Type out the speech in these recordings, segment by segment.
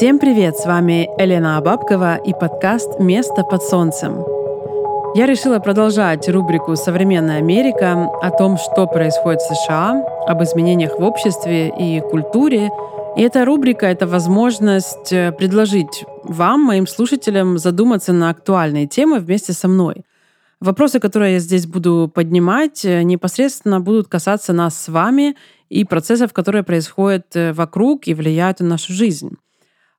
Всем привет! С вами Елена Абабкова и подкаст «Место под солнцем». Я решила продолжать рубрику «Современная Америка» о том, что происходит в США, об изменениях в обществе и культуре. И эта рубрика — это возможность э, предложить вам, моим слушателям, задуматься на актуальные темы вместе со мной. Вопросы, которые я здесь буду поднимать, э, непосредственно будут касаться нас с вами и процессов, которые происходят э, вокруг и влияют на нашу жизнь.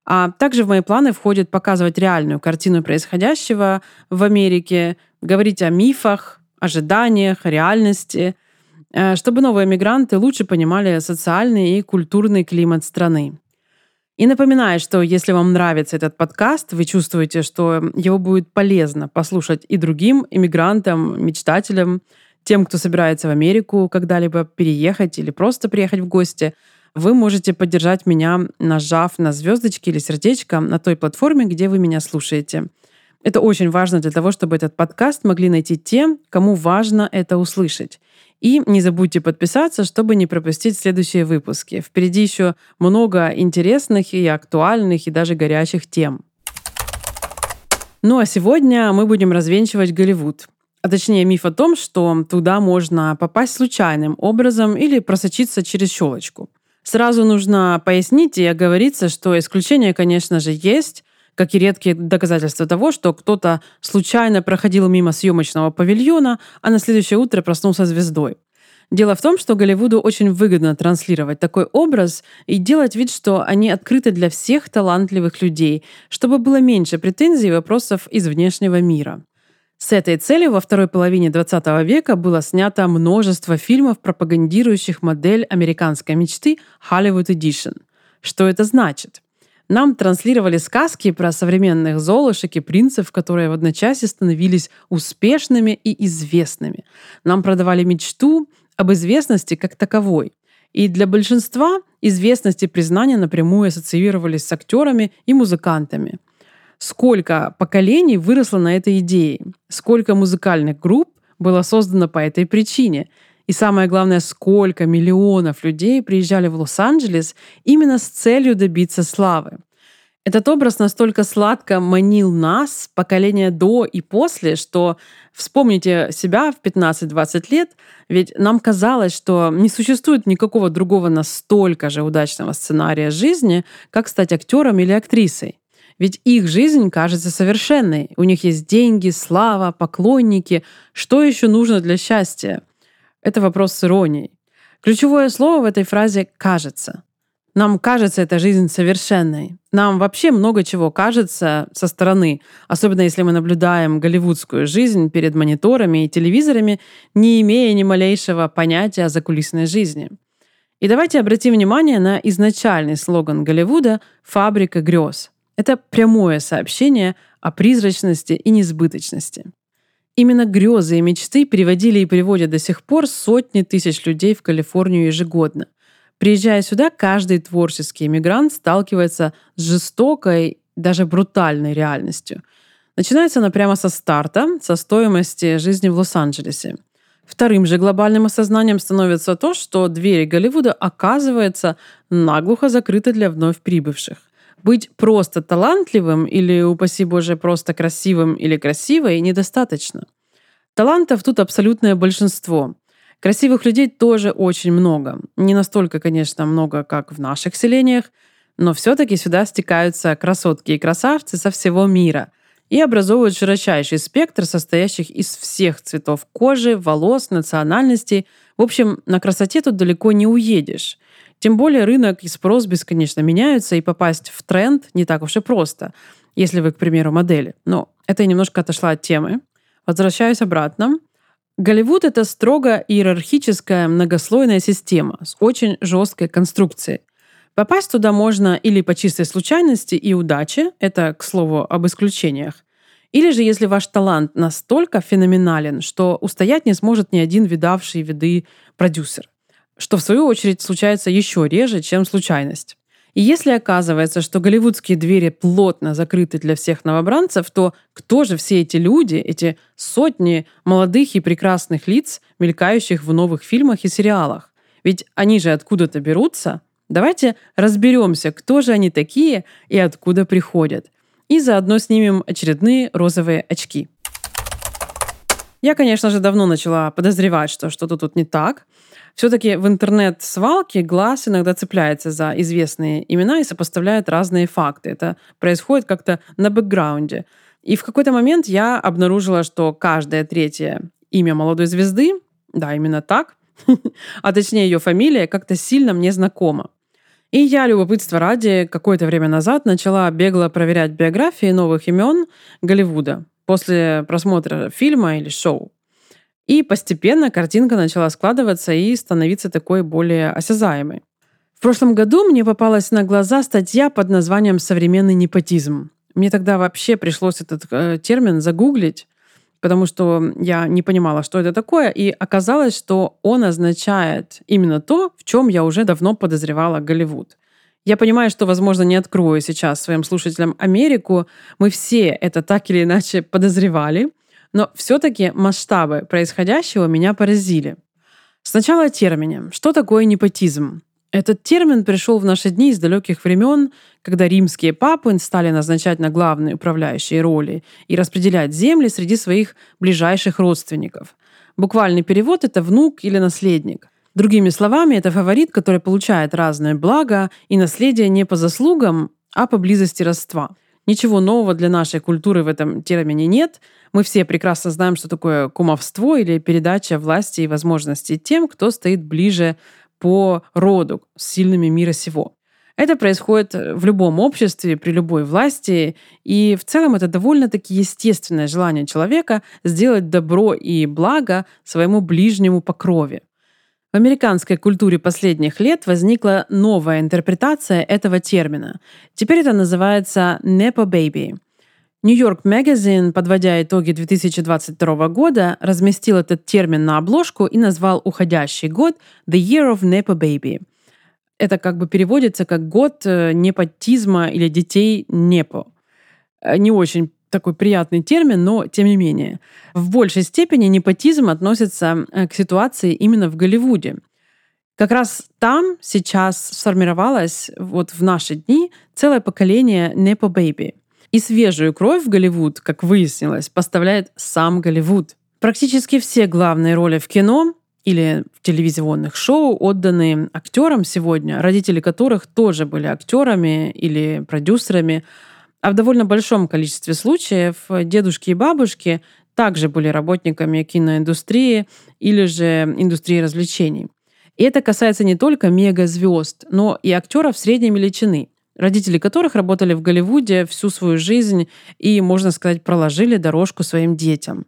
А также в мои планы входит показывать реальную картину происходящего в Америке, говорить о мифах, ожиданиях, реальности, э, чтобы новые мигранты лучше понимали социальный и культурный климат страны. И напоминаю, что если вам нравится этот подкаст, вы чувствуете, что его будет полезно послушать и другим иммигрантам, мечтателям, тем, кто собирается в Америку когда-либо переехать или просто приехать в гости – вы можете поддержать меня, нажав на звездочки или сердечко на той платформе, где вы меня слушаете. Это очень важно для того, чтобы этот подкаст могли найти те, кому важно это услышать. И не забудьте подписаться, чтобы не пропустить следующие выпуски. Впереди еще много интересных и актуальных, и даже горячих тем. Ну а сегодня мы будем развенчивать Голливуд. А точнее миф о том, что туда можно попасть случайным образом или просочиться через щелочку. Сразу нужно пояснить и оговориться, что исключения, конечно же, есть, как и редкие доказательства того, что кто-то случайно проходил мимо съемочного павильона, а на следующее утро проснулся звездой. Дело в том, что Голливуду очень выгодно транслировать такой образ и делать вид, что они открыты для всех талантливых людей, чтобы было меньше претензий и вопросов из внешнего мира. С этой целью во второй половине 20 века было снято множество фильмов, пропагандирующих модель американской мечты Hollywood Edition. Что это значит? Нам транслировали сказки про современных золушек и принцев, которые в одночасье становились успешными и известными. Нам продавали мечту об известности как таковой. И для большинства известность и признание напрямую ассоциировались с актерами и музыкантами – сколько поколений выросло на этой идее, сколько музыкальных групп было создано по этой причине. И самое главное, сколько миллионов людей приезжали в Лос-Анджелес именно с целью добиться славы. Этот образ настолько сладко манил нас, поколение до и после, что вспомните себя в 15-20 лет, ведь нам казалось, что не существует никакого другого настолько же удачного сценария жизни, как стать актером или актрисой. Ведь их жизнь кажется совершенной. У них есть деньги, слава, поклонники. Что еще нужно для счастья? Это вопрос с иронией. Ключевое слово в этой фразе «кажется». Нам кажется эта жизнь совершенной. Нам вообще много чего кажется со стороны, особенно если мы наблюдаем голливудскую жизнь перед мониторами и телевизорами, не имея ни малейшего понятия о закулисной жизни. И давайте обратим внимание на изначальный слоган Голливуда «Фабрика грез». Это прямое сообщение о призрачности и несбыточности. Именно грезы и мечты приводили и приводят до сих пор сотни тысяч людей в Калифорнию ежегодно. Приезжая сюда, каждый творческий иммигрант сталкивается с жестокой, даже брутальной реальностью. Начинается она прямо со старта, со стоимости жизни в Лос-Анджелесе. Вторым же глобальным осознанием становится то, что двери Голливуда оказывается наглухо закрыты для вновь прибывших. Быть просто талантливым или, упаси Боже, просто красивым или красивой недостаточно. Талантов тут абсолютное большинство. Красивых людей тоже очень много. Не настолько, конечно, много, как в наших селениях, но все-таки сюда стекаются красотки и красавцы со всего мира и образовывают широчайший спектр, состоящих из всех цветов кожи, волос, национальностей. В общем, на красоте тут далеко не уедешь. Тем более рынок и спрос бесконечно меняются, и попасть в тренд не так уж и просто, если вы, к примеру, модели. Но это я немножко отошла от темы. Возвращаюсь обратно. Голливуд — это строго иерархическая многослойная система с очень жесткой конструкцией. Попасть туда можно или по чистой случайности и удаче, это, к слову, об исключениях, или же если ваш талант настолько феноменален, что устоять не сможет ни один видавший виды продюсер что в свою очередь случается еще реже, чем случайность. И если оказывается, что голливудские двери плотно закрыты для всех новобранцев, то кто же все эти люди, эти сотни молодых и прекрасных лиц, мелькающих в новых фильмах и сериалах? Ведь они же откуда-то берутся. Давайте разберемся, кто же они такие и откуда приходят. И заодно снимем очередные розовые очки. Я, конечно же, давно начала подозревать, что что-то тут не так. Все-таки в интернет-свалке глаз иногда цепляется за известные имена и сопоставляет разные факты. Это происходит как-то на бэкграунде. И в какой-то момент я обнаружила, что каждое третье имя молодой звезды, да, именно так, а точнее ее фамилия, как-то сильно мне знакома. И я, любопытство ради, какое-то время назад начала бегло проверять биографии новых имен Голливуда после просмотра фильма или шоу. И постепенно картинка начала складываться и становиться такой более осязаемой. В прошлом году мне попалась на глаза статья под названием «Современный непотизм». Мне тогда вообще пришлось этот э, термин загуглить, потому что я не понимала, что это такое, и оказалось, что он означает именно то, в чем я уже давно подозревала Голливуд. Я понимаю, что, возможно, не открою сейчас своим слушателям Америку. Мы все это так или иначе подозревали. Но все-таки масштабы происходящего меня поразили. Сначала о термине. Что такое непотизм? Этот термин пришел в наши дни из далеких времен, когда римские папы стали назначать на главные управляющие роли и распределять земли среди своих ближайших родственников. Буквальный перевод – это внук или наследник. Другими словами, это фаворит, который получает разное благо и наследие не по заслугам, а по близости родства. Ничего нового для нашей культуры в этом термине нет. Мы все прекрасно знаем, что такое кумовство или передача власти и возможностей тем, кто стоит ближе по роду с сильными мира сего. Это происходит в любом обществе, при любой власти, и в целом это довольно-таки естественное желание человека сделать добро и благо своему ближнему по крови. В американской культуре последних лет возникла новая интерпретация этого термина. Теперь это называется «nepo baby». Нью-Йорк Magazine, подводя итоги 2022 года, разместил этот термин на обложку и назвал уходящий год «The Year of Nepo Baby». Это как бы переводится как год э, непотизма или детей Непо. Э, не очень такой приятный термин, но тем не менее. В большей степени непотизм относится э, к ситуации именно в Голливуде. Как раз там сейчас сформировалось вот в наши дни целое поколение Непо Бэйби. И свежую кровь в Голливуд, как выяснилось, поставляет сам Голливуд. Практически все главные роли в кино или в телевизионных шоу отданы актерам сегодня, родители которых тоже были актерами или продюсерами, а в довольно большом количестве случаев дедушки и бабушки также были работниками киноиндустрии или же индустрии развлечений. И это касается не только мегазвезд, но и актеров средней величины, родители которых работали в Голливуде всю свою жизнь и, можно сказать, проложили дорожку своим детям.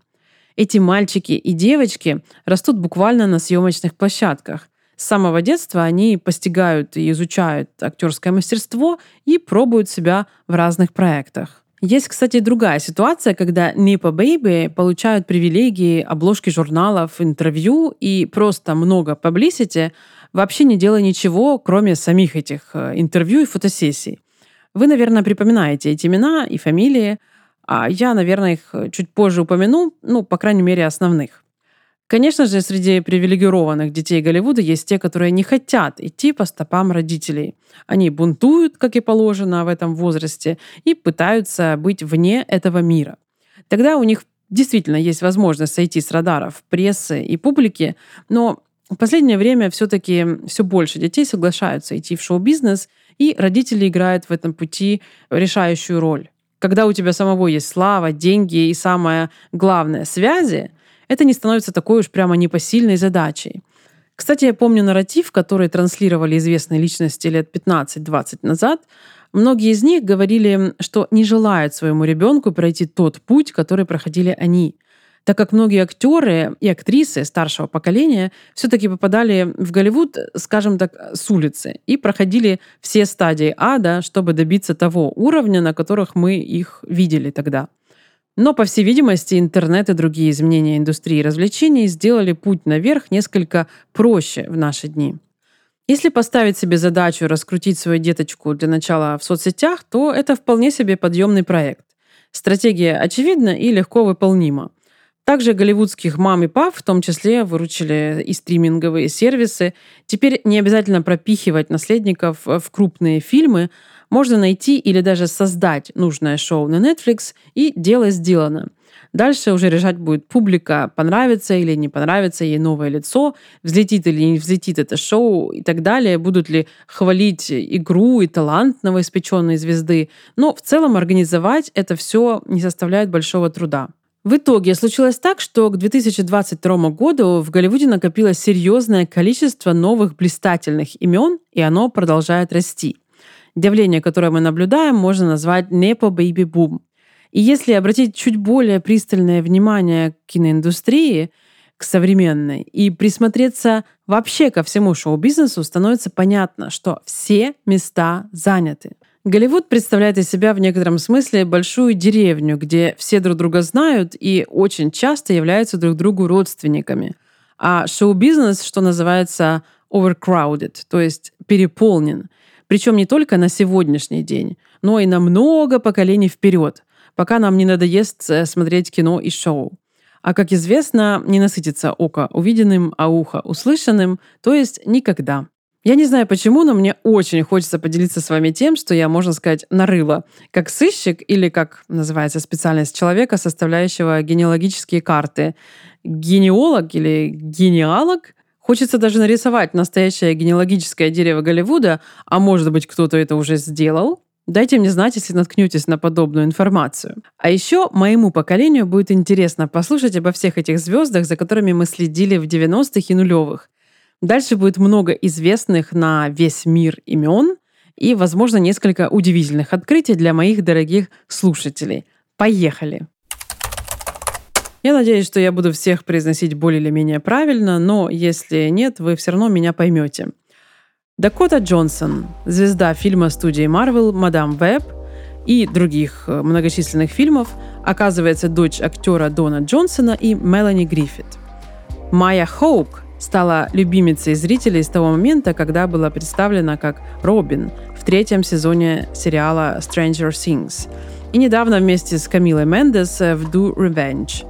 Эти мальчики и девочки растут буквально на съемочных площадках, с самого детства они постигают и изучают актерское мастерство и пробуют себя в разных проектах. Есть, кстати, другая ситуация, когда Нипа Бэйби получают привилегии, обложки журналов, интервью и просто много publicity, вообще не делая ничего, кроме самих этих э, интервью и фотосессий. Вы, наверное, припоминаете эти имена и фамилии, а я, наверное, их чуть позже упомяну, ну, по крайней мере, основных. Конечно же, среди привилегированных детей Голливуда есть те, которые не хотят идти по стопам родителей. Они бунтуют, как и положено в этом возрасте, и пытаются быть вне этого мира. Тогда у них действительно есть возможность сойти с радаров прессы и публики, но в последнее время все-таки все больше детей соглашаются идти в шоу-бизнес, и родители играют в этом пути решающую роль. Когда у тебя самого есть слава, деньги и самое главное связи – это не становится такой уж прямо непосильной задачей. Кстати, я помню нарратив, который транслировали известные личности лет 15-20 назад. Многие из них говорили, что не желают своему ребенку пройти тот путь, который проходили они так как многие актеры и актрисы старшего поколения все-таки попадали в Голливуд, скажем так, с улицы и проходили все стадии ада, чтобы добиться того уровня, на которых мы их видели тогда. Но, по всей видимости, интернет и другие изменения индустрии развлечений сделали путь наверх несколько проще в наши дни. Если поставить себе задачу раскрутить свою деточку для начала в соцсетях, то это вполне себе подъемный проект. Стратегия очевидна и легко выполнима. Также голливудских мам и пап в том числе выручили и стриминговые сервисы. Теперь не обязательно пропихивать наследников в крупные фильмы. Можно найти или даже создать нужное шоу на Netflix, и дело сделано. Дальше уже решать будет публика, понравится или не понравится ей новое лицо, взлетит или не взлетит это шоу и так далее, будут ли хвалить игру и талант новоиспеченной звезды. Но в целом организовать это все не составляет большого труда. В итоге случилось так, что к 2022 году в Голливуде накопилось серьезное количество новых блистательных имен, и оно продолжает расти. Явление, которое мы наблюдаем, можно назвать «непо бэйби бум». И если обратить чуть более пристальное внимание к киноиндустрии, к современной, и присмотреться вообще ко всему шоу-бизнесу, становится понятно, что все места заняты. Голливуд представляет из себя в некотором смысле большую деревню, где все друг друга знают и очень часто являются друг другу родственниками. А шоу-бизнес, что называется overcrowded, то есть переполнен. Причем не только на сегодняшний день, но и на много поколений вперед, пока нам не надоест э, смотреть кино и шоу. А как известно, не насытится око увиденным, а ухо услышанным, то есть никогда. Я не знаю почему, но мне очень хочется поделиться с вами тем, что я, можно сказать, нарыла. Как сыщик или, как называется специальность человека, составляющего генеалогические карты. Генеолог или генеалог? Хочется даже нарисовать настоящее генеалогическое дерево Голливуда, а может быть, кто-то это уже сделал. Дайте мне знать, если наткнетесь на подобную информацию. А еще моему поколению будет интересно послушать обо всех этих звездах, за которыми мы следили в 90-х и нулевых. Дальше будет много известных на весь мир имен и, возможно, несколько удивительных открытий для моих дорогих слушателей. Поехали! Я надеюсь, что я буду всех произносить более или менее правильно, но если нет, вы все равно меня поймете. Дакота Джонсон, звезда фильма студии Marvel «Мадам Веб» и других э, многочисленных фильмов, оказывается дочь актера Дона Джонсона и Мелани Гриффит. Майя Хоук, стала любимицей зрителей с того момента, когда была представлена как Робин в третьем сезоне сериала Stranger Things. И недавно вместе с Камилой Мендес в Do Revenge.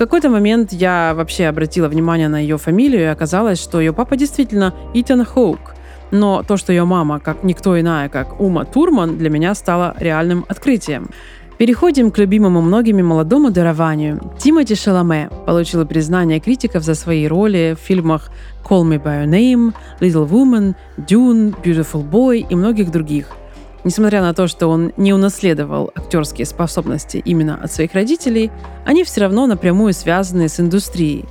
Какой-то момент я вообще обратила внимание на ее фамилию, и оказалось, что ее папа действительно Итан Хоук. Но то, что ее мама, как никто иная, как Ума Турман, для меня стало реальным открытием. Переходим к любимому многими молодому дарованию. Тимоти Шаламе получила признание критиков за свои роли в фильмах «Call Me By Your Name», «Little Woman», «Dune», «Beautiful Boy» и многих других. Несмотря на то, что он не унаследовал актерские способности именно от своих родителей, они все равно напрямую связаны с индустрией.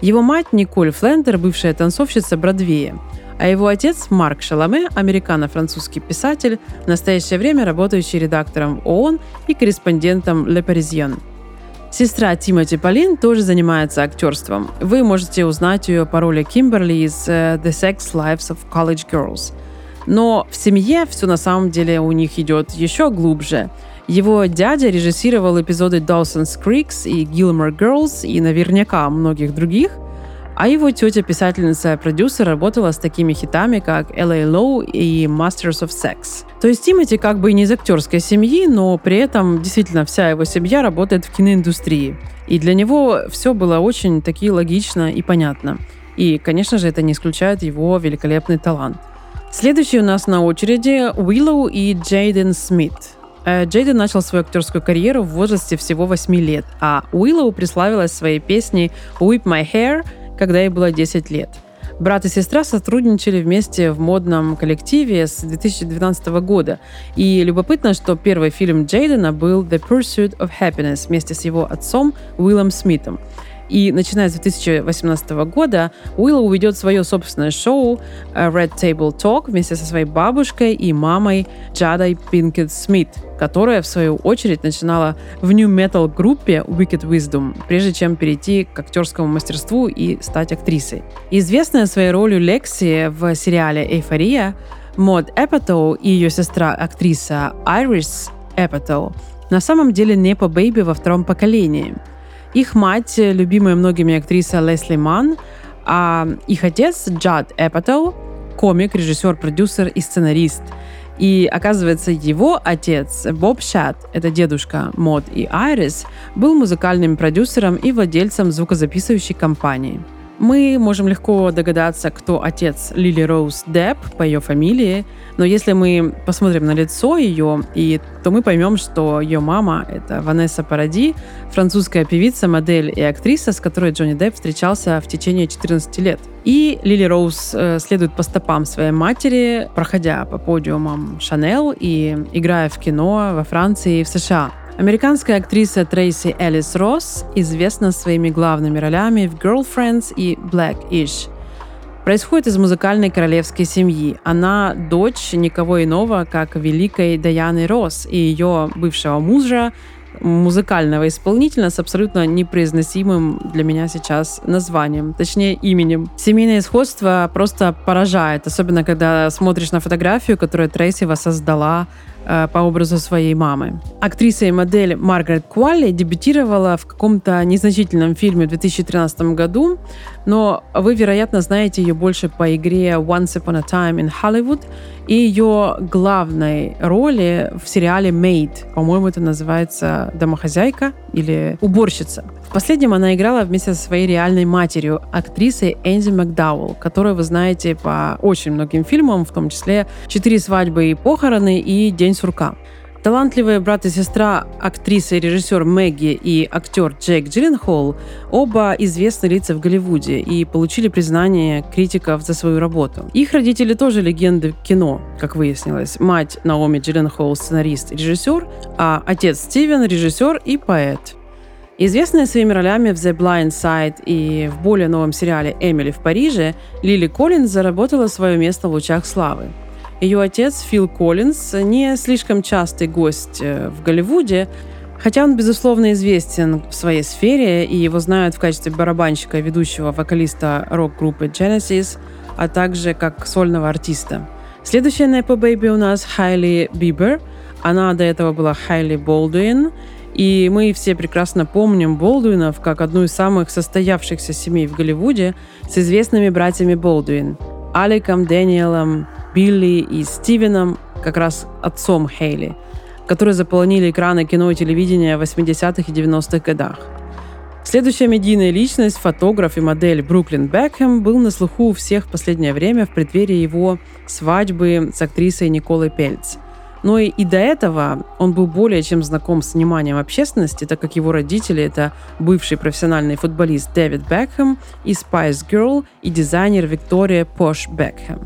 Его мать Николь Флендер, бывшая танцовщица Бродвея, а его отец Марк Шаламе, американо-французский писатель, в настоящее время работающий редактором ООН и корреспондентом Le Parisien. Сестра Тимоти Полин тоже занимается актерством. Вы можете узнать ее по роли Кимберли из э, The Sex Lives of College Girls. Но в семье все на самом деле у них идет еще глубже. Его дядя режиссировал эпизоды Dawson's Creek и Gilmore Girls и наверняка многих других – а его тетя, писательница и продюсер, работала с такими хитами, как L.A. Low и Masters of Sex. То есть Тимати как бы не из актерской семьи, но при этом действительно вся его семья работает в киноиндустрии. И для него все было очень таки логично и понятно. И, конечно же, это не исключает его великолепный талант. Следующий у нас на очереди Уиллоу и Джейден Смит. Э, Джейден начал свою актерскую карьеру в возрасте всего 8 лет, а Уиллоу приславилась своей песней «Whip My Hair», когда ей было 10 лет. Брат и сестра сотрудничали вместе в модном коллективе с 2012 года. И любопытно, что первый фильм Джейдена был «The Pursuit of Happiness» вместе с его отцом Уиллом Смитом. И начиная с 2018 года Уилл уведет свое собственное шоу э, Red Table Talk вместе со своей бабушкой и мамой Джадой Пинкет Смит, которая, в свою очередь, начинала в New Metal группе Wicked Wisdom, прежде чем перейти к актерскому мастерству и стать актрисой. Известная своей ролью Лекси в сериале «Эйфория», Мод Эпатоу и ее сестра актриса Айрис Эпатоу на самом деле nepo baby во втором поколении – их мать, любимая многими актриса Лесли Ман, а их отец Джад Эпатоу, комик, режиссер, продюсер и сценарист. И оказывается, его отец Боб Шад, это дедушка Мод и Айрис, был музыкальным продюсером и владельцем звукозаписывающей компании. Мы можем легко догадаться, кто отец Лили Роуз Депп по ее фамилии, но если мы посмотрим на лицо ее, и, то мы поймем, что ее мама — это Ванесса Паради, французская певица, модель и актриса, с которой Джонни Депп встречался в течение 14 лет. И Лили Роуз э, следует по стопам своей матери, проходя по подиумам Шанел и играя в кино во Франции и в США. Американская актриса Трейси Элис Росс известна своими главными ролями в «Girlfriends» и «Black-ish». Происходит из музыкальной королевской семьи. Она дочь никого иного, как великой Даяны Росс и ее бывшего мужа, музыкального исполнителя с абсолютно непроизносимым для меня сейчас названием, точнее именем. Семейное сходство просто поражает, особенно когда смотришь на фотографию, которую Трейси воссоздала по образу своей мамы. Актриса и модель Маргарет Куалли дебютировала в каком-то незначительном фильме в 2013 году, но вы, вероятно, знаете ее больше по игре Once Upon a Time in Hollywood и ее главной роли в сериале Maid. По-моему, это называется «Домохозяйка» или «Уборщица». В последнем она играла вместе со своей реальной матерью, актрисой Энди Макдауэлл, которую вы знаете по очень многим фильмам, в том числе «Четыре свадьбы и похороны» и «День сурка». Талантливые брат и сестра, актриса и режиссер Мэгги и актер Джек Джилленхол оба известны лица в Голливуде и получили признание критиков за свою работу. Их родители тоже легенды кино, как выяснилось. Мать Наоми Джилленхол – сценарист и режиссер, а отец Стивен – режиссер и поэт. Известная своими ролями в The Blind Side и в более новом сериале «Эмили в Париже», Лили Коллинз заработала свое место в лучах славы. Ее отец Фил Коллинз не слишком частый гость э, в Голливуде, хотя он, безусловно, известен в своей сфере, и его знают в качестве барабанщика, ведущего вокалиста рок-группы Genesis, а также как сольного артиста. Следующая Nepo Baby у нас Хайли Бибер. Она до этого была Хайли Болдуин, и мы все прекрасно помним Болдуинов как одну из самых состоявшихся семей в Голливуде с известными братьями Болдуин – Аликом, Дэниелом, Билли и Стивеном, как раз отцом Хейли, которые заполонили экраны кино и телевидения в 80-х и 90-х годах. Следующая медийная личность, фотограф и модель Бруклин Бекхэм, был на слуху у всех в последнее время в преддверии его свадьбы с актрисой Николой Пельц. Но и, и до этого он был более чем знаком с вниманием общественности, так как его родители — это бывший профессиональный футболист Дэвид Бекхэм и Spice Girl и дизайнер Виктория Пош Бекхэм.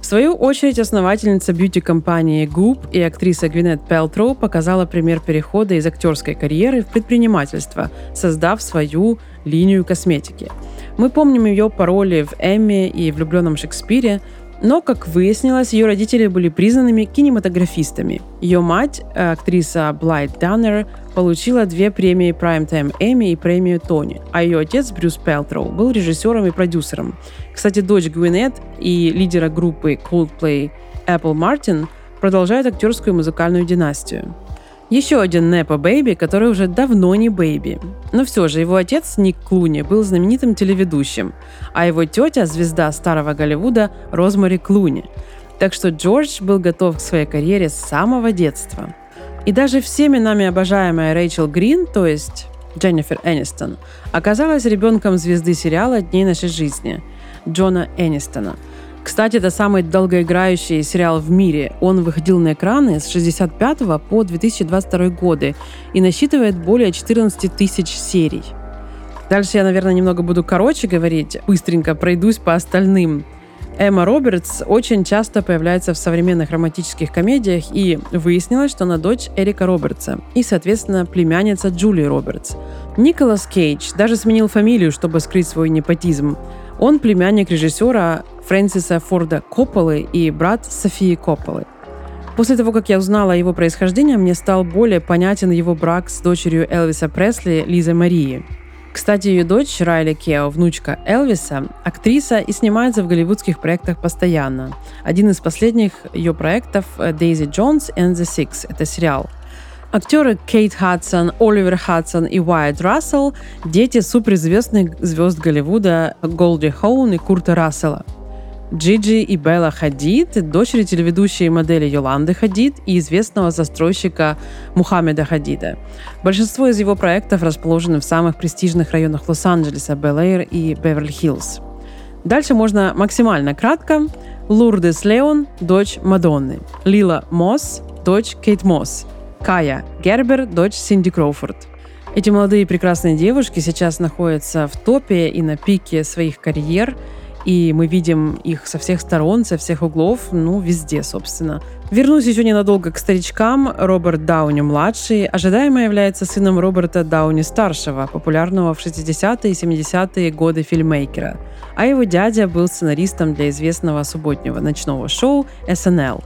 В свою очередь, основательница бьюти-компании Goop и актриса Гвинет Пелтроу показала пример перехода из актерской карьеры в предпринимательство, создав свою линию косметики. Мы помним ее по роли в «Эмме» и «Влюбленном Шекспире», но, как выяснилось, ее родители были признанными кинематографистами. Ее мать, э, актриса Блайт Даннер, получила две премии Primetime Emmy и премию Тони, а ее отец Брюс Пелтроу был режиссером и продюсером. Кстати, дочь Гвинет и лидера группы Coldplay Apple Martin продолжает актерскую музыкальную династию. Еще один Nepo Baby, который уже давно не baby. Но все же его отец Ник Клуни был знаменитым телеведущим, а его тетя – звезда старого Голливуда Розмари Клуни. Так что Джордж был готов к своей карьере с самого детства. И даже всеми нами обожаемая Рэйчел Грин, то есть Дженнифер Энистон, оказалась ребенком звезды сериала «Дней нашей жизни» Джона Энистона – кстати, это самый долгоиграющий сериал в мире. Он выходил на экраны с 65 по 2022 годы и насчитывает более 14 тысяч серий. Дальше я, наверное, немного буду короче говорить, быстренько пройдусь по остальным. Эмма Робертс очень часто появляется в современных романтических комедиях, и выяснилось, что она дочь Эрика Робертса и, соответственно, племянница Джулии Робертс. Николас Кейдж даже сменил фамилию, чтобы скрыть свой непотизм. Он племянник режиссера Фрэнсиса Форда Копполы и брат Софии Копполы. После того, как я узнала о его происхождении, мне стал более понятен его брак с дочерью Элвиса Пресли Лизой Марии. Кстати, ее дочь Райли Кео, внучка Элвиса, актриса и снимается в голливудских проектах постоянно. Один из последних ее проектов «Дейзи Джонс and the Six» — это сериал – Актеры Кейт Хадсон, Оливер Хадсон и Уайт Рассел – дети суперзвездных звезд Голливуда Голди Хоун и Курта Рассела. Джиджи и Белла Хадид, дочери телеведущей и модели Йоланды Хадид и известного застройщика Мухаммеда Хадида. Большинство из его проектов расположены в самых престижных районах Лос-Анджелеса, Белэйр и Беверли-Хиллз. Дальше можно максимально кратко. Лурдес Леон, дочь Мадонны. Лила Мосс, дочь Кейт Мосс. Кая Гербер, дочь Синди Кроуфорд. Эти молодые прекрасные девушки сейчас находятся в топе и на пике своих карьер – и мы видим их со всех сторон, со всех углов, ну, везде, собственно. Вернусь еще ненадолго к старичкам. Роберт Дауни-младший ожидаемо является сыном Роберта Дауни-старшего, популярного в 60-е и 70-е годы фильммейкера. А его дядя был сценаристом для известного субботнего ночного шоу SNL.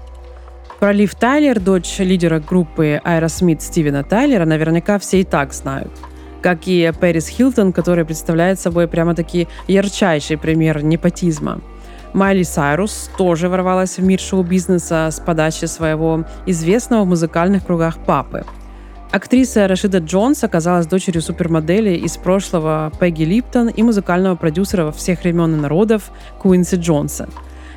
Про Лив Тайлер, дочь лидера группы Aerosmith Стивена Тайлера, наверняка все и так знают – как и Пэрис Хилтон, который представляет собой прямо-таки ярчайший пример непотизма. Майли Сайрус тоже ворвалась в мир шоу-бизнеса с подачи своего известного в музыкальных кругах папы. Актриса Рашида Джонс оказалась дочерью супермодели из прошлого Пегги Липтон и музыкального продюсера во всех времен и народов Куинси Джонса.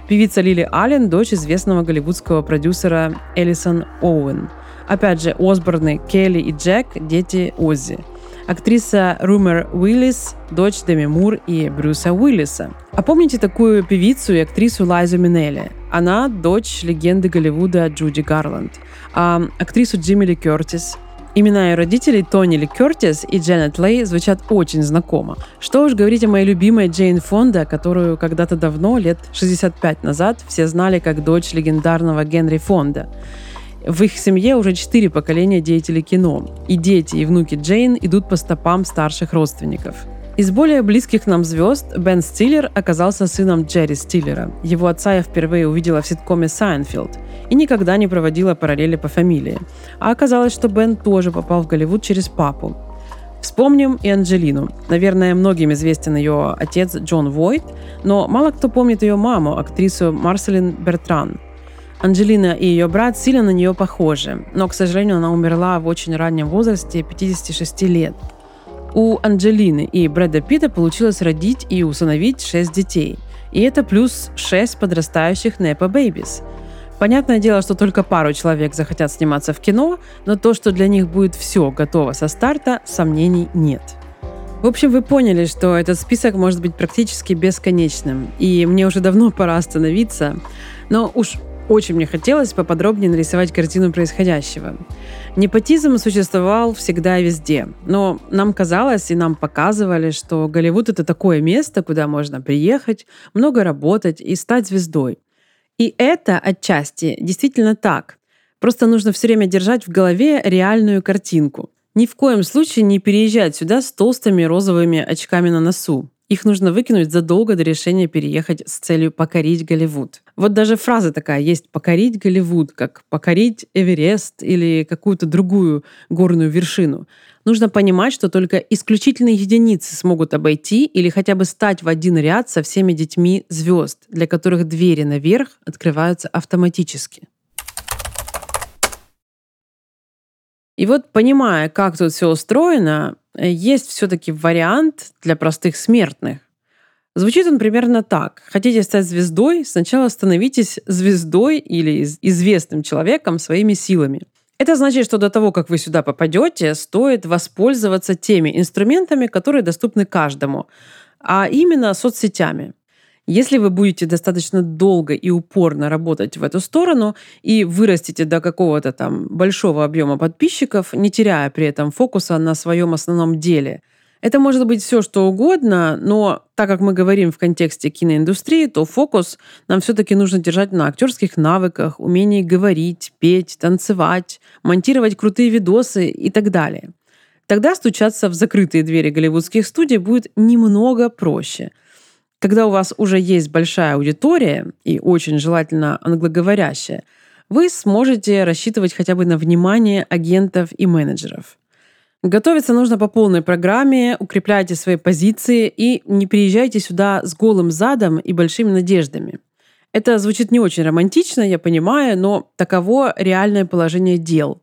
Певица Лили Аллен – дочь известного голливудского продюсера Элисон Оуэн. Опять же, Осборны, Келли и Джек – дети Оззи – актриса Румер Уиллис, дочь Деми Мур и Брюса Уиллиса. А помните такую певицу и актрису Лайзу Минелли? Она дочь легенды Голливуда Джуди Гарланд. А актрису Джимми Ли Кертис, Имена ее родителей Тони Ли Кертис и Дженнет Лей звучат очень знакомо. Что уж говорить о моей любимой Джейн Фонда, которую когда-то давно, лет 65 назад, все знали как дочь легендарного Генри Фонда. В их семье уже четыре поколения деятелей кино, и дети и внуки Джейн идут по стопам старших родственников. Из более близких нам звезд Бен Стиллер оказался сыном Джерри Стиллера. Его отца я впервые увидела в ситкоме «Сайнфилд» и никогда не проводила параллели по фамилии. А оказалось, что Бен тоже попал в Голливуд через папу. Вспомним и Анджелину. Наверное, многим известен ее отец Джон Войт, но мало кто помнит ее маму, актрису Марселин Бертран – Анджелина и ее брат сильно на нее похожи, но, к сожалению, она умерла в очень раннем возрасте, 56 лет. У Анджелины и Брэда Питта получилось родить и усыновить 6 детей. И это плюс 6 подрастающих Непа Бэйбис. Понятное дело, что только пару человек захотят сниматься в кино, но то, что для них будет все готово со старта, сомнений нет. В общем, вы поняли, что этот список может быть практически бесконечным, и мне уже давно пора остановиться. Но уж очень мне хотелось поподробнее нарисовать картину происходящего. Непотизм существовал всегда и везде, но нам казалось и нам показывали, что Голливуд — это такое место, куда можно приехать, много работать и стать звездой. И это отчасти действительно так. Просто нужно все время держать в голове реальную картинку. Ни в коем случае не переезжать сюда с толстыми розовыми очками на носу. Их нужно выкинуть задолго до решения переехать с целью покорить Голливуд. Вот даже фраза такая есть «покорить Голливуд», как «покорить Эверест» или какую-то другую горную вершину. Нужно понимать, что только исключительные единицы смогут обойти или хотя бы стать в один ряд со всеми детьми звезд, для которых двери наверх открываются автоматически. И вот понимая, как тут все устроено, Э, есть все-таки вариант для простых смертных. Звучит он примерно так. Хотите стать звездой? Сначала становитесь звездой или известным человеком своими силами. Это значит, что до того, как вы сюда попадете, стоит воспользоваться теми инструментами, которые доступны каждому, а именно соцсетями. Если вы будете достаточно долго и упорно работать в эту сторону и вырастите до какого-то там большого объема подписчиков, не теряя при этом фокуса на своем основном деле, это может быть все, что угодно, но так как мы говорим в контексте киноиндустрии, то фокус нам все-таки нужно держать на актерских навыках, умении говорить, петь, танцевать, монтировать крутые видосы и так далее. Тогда стучаться в закрытые двери голливудских студий будет немного проще – когда у вас уже есть большая аудитория, и очень желательно англоговорящая, вы сможете рассчитывать хотя бы на внимание агентов и менеджеров. Готовиться нужно по полной программе, укрепляйте свои позиции и не приезжайте сюда с голым задом и большими надеждами. Это звучит не очень романтично, я понимаю, но таково реальное положение дел.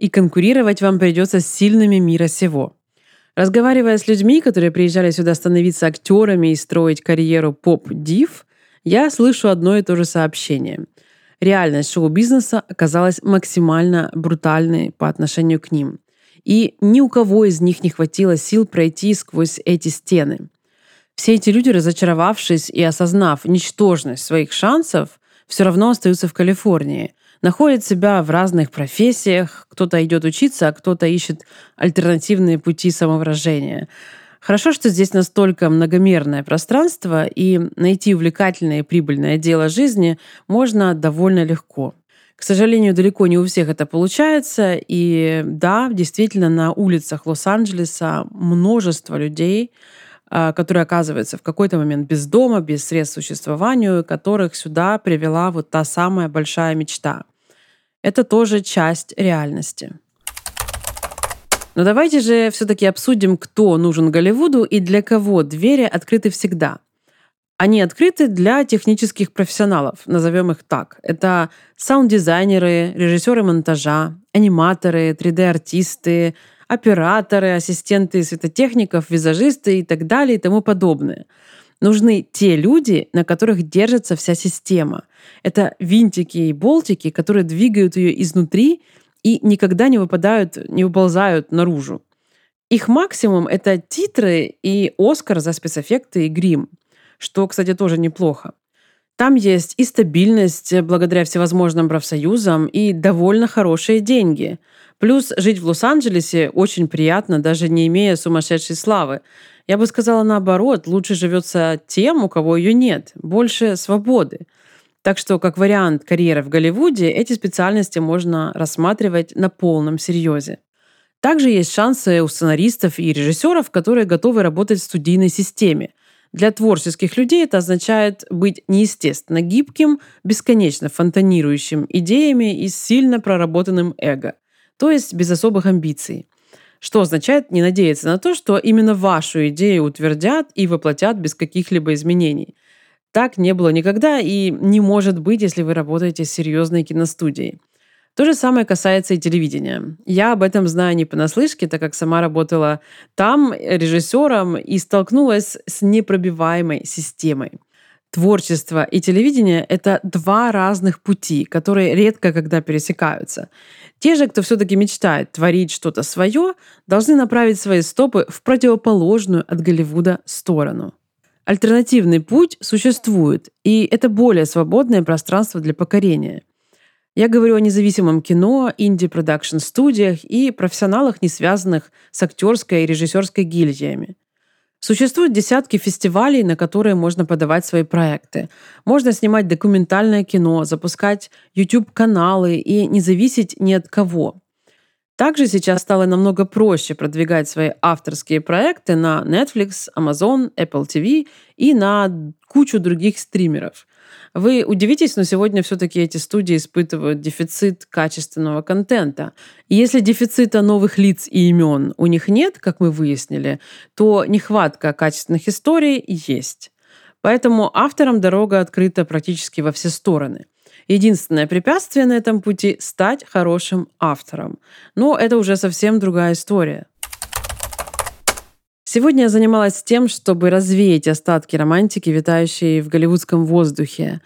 И конкурировать вам придется с сильными мира сего. Разговаривая с людьми, которые приезжали сюда становиться актерами и строить карьеру поп-див, я слышу одно и то же сообщение. Реальность шоу-бизнеса оказалась максимально брутальной по отношению к ним. И ни у кого из них не хватило сил пройти сквозь эти стены. Все эти люди, разочаровавшись и осознав ничтожность своих шансов, все равно остаются в Калифорнии, находят себя в разных профессиях, кто-то идет учиться, а кто-то ищет альтернативные пути самовыражения. Хорошо, что здесь настолько многомерное пространство, и найти увлекательное и прибыльное дело жизни можно довольно легко. К сожалению, далеко не у всех это получается. И да, действительно, на улицах Лос-Анджелеса множество людей, а, которые оказываются в какой-то момент без дома, без средств существованию, которых сюда привела вот та самая большая мечта. Это тоже часть реальности. Но давайте же все-таки обсудим, кто нужен Голливуду и для кого двери открыты всегда. Они открыты для технических профессионалов, назовем их так. Это саунд-дизайнеры, режиссеры монтажа, аниматоры, 3D-артисты, операторы, ассистенты светотехников, визажисты и так далее и тому подобное. Нужны те люди, на которых держится вся система. Это винтики и болтики, которые двигают ее изнутри и никогда не выпадают, не выползают наружу. Их максимум — это титры и Оскар за спецэффекты и грим, что, кстати, тоже неплохо. Там есть и стабильность благодаря всевозможным профсоюзам, и довольно хорошие деньги. Плюс жить в Лос-Анджелесе очень приятно, даже не имея сумасшедшей славы. Я бы сказала наоборот, лучше живется тем, у кого ее нет, больше свободы. Так что, как вариант карьеры в Голливуде, эти специальности можно рассматривать на полном серьезе. Также есть шансы у сценаристов и режиссеров, которые готовы работать в студийной системе. Для творческих людей это означает быть неестественно гибким, бесконечно фонтанирующим идеями и сильно проработанным эго, то есть без особых амбиций. Что означает не надеяться на то, что именно вашу идею утвердят и воплотят без каких-либо изменений. Так не было никогда и не может быть, если вы работаете с серьезной киностудией. То же самое касается и телевидения. Я об этом знаю не понаслышке, так как сама работала там режиссером и столкнулась с непробиваемой системой. Творчество и телевидение — это два разных пути, которые редко когда пересекаются. Те же, кто все-таки мечтает творить что-то свое, должны направить свои стопы в противоположную от Голливуда сторону. Альтернативный путь существует, и это более свободное пространство для покорения — я говорю о независимом кино, инди-продакшн-студиях и профессионалах, не связанных с актерской и режиссерской гильдиями. Существуют десятки фестивалей, на которые можно подавать свои проекты. Можно снимать документальное кино, запускать YouTube-каналы и не зависеть ни от кого. Также сейчас стало намного проще продвигать свои авторские проекты на Netflix, Amazon, Apple TV и на кучу других стримеров. Вы удивитесь, но сегодня все-таки эти студии испытывают дефицит качественного контента. И если дефицита новых лиц и имен у них нет, как мы выяснили, то нехватка качественных историй есть. Поэтому авторам дорога открыта практически во все стороны. Единственное препятствие на этом пути — стать хорошим автором. Но это уже совсем другая история. Сегодня я занималась тем, чтобы развеять остатки романтики, витающие в голливудском воздухе.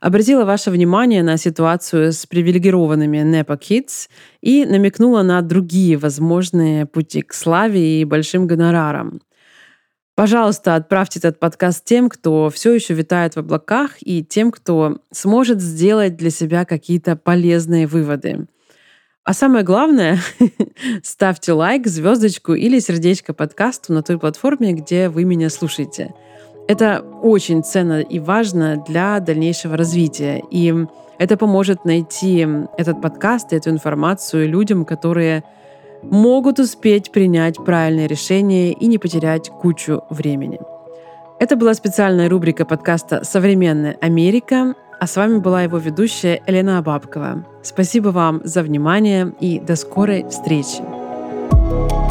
Обратила ваше внимание на ситуацию с привилегированными Nepo Kids и намекнула на другие возможные пути к славе и большим гонорарам. Пожалуйста, отправьте этот подкаст тем, кто все еще витает в облаках, и тем, кто сможет сделать для себя какие-то полезные выводы. А самое главное, ставьте лайк, звездочку или сердечко подкасту на той платформе, где вы меня слушаете. Это очень ценно и важно для дальнейшего развития. И это поможет найти этот подкаст и эту информацию людям, которые могут успеть принять правильное решение и не потерять кучу времени. Это была специальная рубрика подкаста «Современная Америка». А с вами была его ведущая Елена Абабкова. Спасибо вам за внимание и до скорой встречи. thank you